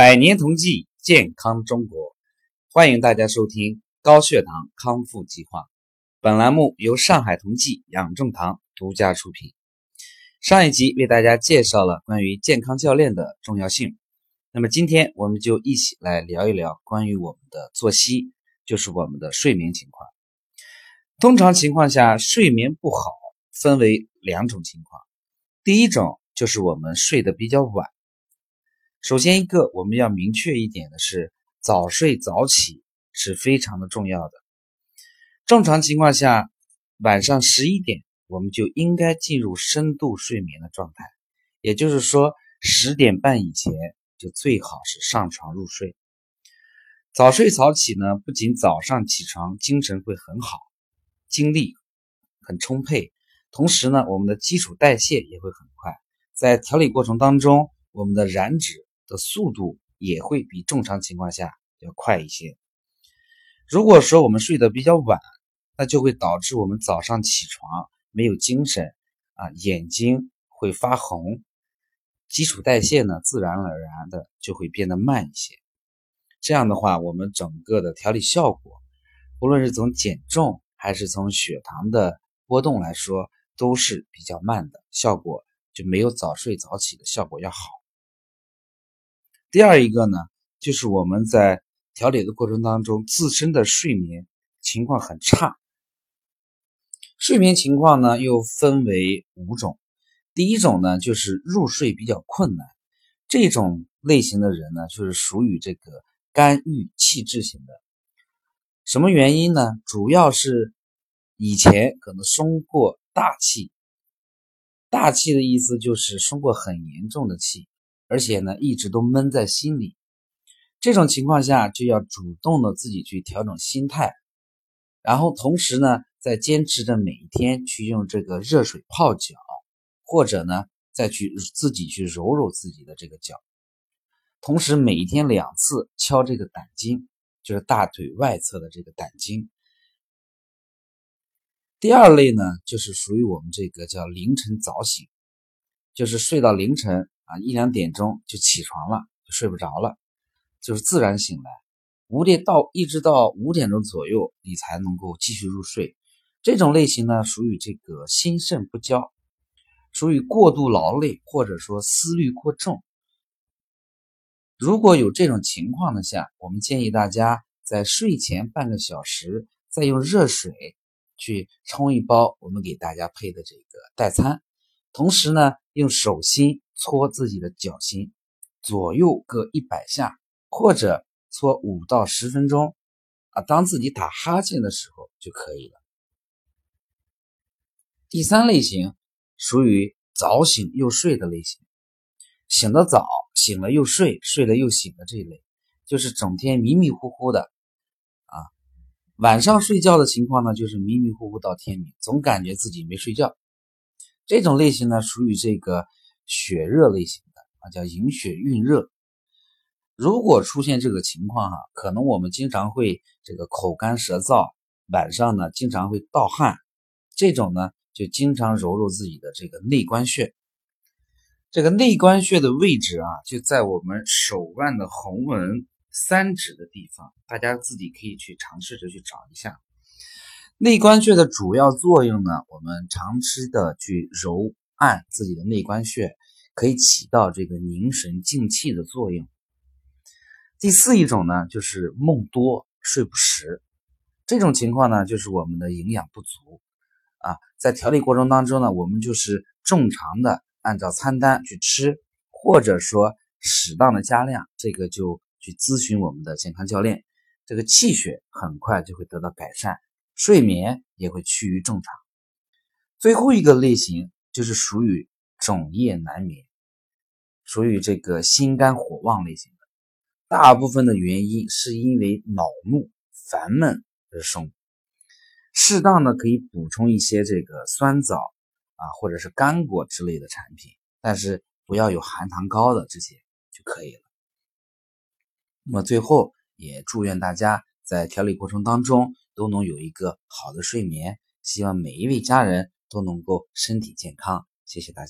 百年同济，健康中国，欢迎大家收听高血糖康复计划。本栏目由上海同济养正堂独家出品。上一集为大家介绍了关于健康教练的重要性，那么今天我们就一起来聊一聊关于我们的作息，就是我们的睡眠情况。通常情况下，睡眠不好分为两种情况，第一种就是我们睡得比较晚。首先，一个我们要明确一点的是，早睡早起是非常的重要的。正常情况下，晚上十一点我们就应该进入深度睡眠的状态，也就是说，十点半以前就最好是上床入睡。早睡早起呢，不仅早上起床精神会很好，精力很充沛，同时呢，我们的基础代谢也会很快，在调理过程当中，我们的燃脂。的速度也会比正常情况下要快一些。如果说我们睡得比较晚，那就会导致我们早上起床没有精神啊，眼睛会发红，基础代谢呢自然而然的就会变得慢一些。这样的话，我们整个的调理效果，无论是从减重还是从血糖的波动来说，都是比较慢的，效果就没有早睡早起的效果要好。第二一个呢，就是我们在调理的过程当中，自身的睡眠情况很差。睡眠情况呢又分为五种，第一种呢就是入睡比较困难，这种类型的人呢就是属于这个肝郁气滞型的。什么原因呢？主要是以前可能生过大气，大气的意思就是生过很严重的气。而且呢，一直都闷在心里，这种情况下就要主动的自己去调整心态，然后同时呢，再坚持着每一天去用这个热水泡脚，或者呢，再去自己去揉揉自己的这个脚，同时每一天两次敲这个胆经，就是大腿外侧的这个胆经。第二类呢，就是属于我们这个叫凌晨早醒，就是睡到凌晨。啊，一两点钟就起床了，就睡不着了，就是自然醒来。五点到一直到五点钟左右，你才能够继续入睡。这种类型呢，属于这个心肾不交，属于过度劳累或者说思虑过重。如果有这种情况的下，我们建议大家在睡前半个小时，再用热水去冲一包我们给大家配的这个代餐，同时呢，用手心。搓自己的脚心，左右各一百下，或者搓五到十分钟，啊，当自己打哈欠的时候就可以了。第三类型属于早醒又睡的类型，醒得早，醒了又睡，睡了又醒的这一类，就是整天迷迷糊糊的，啊，晚上睡觉的情况呢，就是迷迷糊糊到天明，总感觉自己没睡觉。这种类型呢，属于这个。血热类型的啊，叫营血蕴热。如果出现这个情况哈，可能我们经常会这个口干舌燥，晚上呢经常会盗汗，这种呢就经常揉揉自己的这个内关穴。这个内关穴的位置啊，就在我们手腕的横纹三指的地方，大家自己可以去尝试着去找一下。内关穴的主要作用呢，我们长期的去揉。按自己的内关穴，可以起到这个凝神静气的作用。第四一种呢，就是梦多睡不实，这种情况呢，就是我们的营养不足啊。在调理过程当中呢，我们就是正常的按照餐单去吃，或者说适当的加量，这个就去咨询我们的健康教练，这个气血很快就会得到改善，睡眠也会趋于正常。最后一个类型。就是属于整夜难眠，属于这个心肝火旺类型的。大部分的原因是因为恼怒、烦闷而生。适当的可以补充一些这个酸枣啊，或者是干果之类的产品，但是不要有含糖高的这些就可以了。那么最后也祝愿大家在调理过程当中都能有一个好的睡眠，希望每一位家人。都能够身体健康，谢谢大家。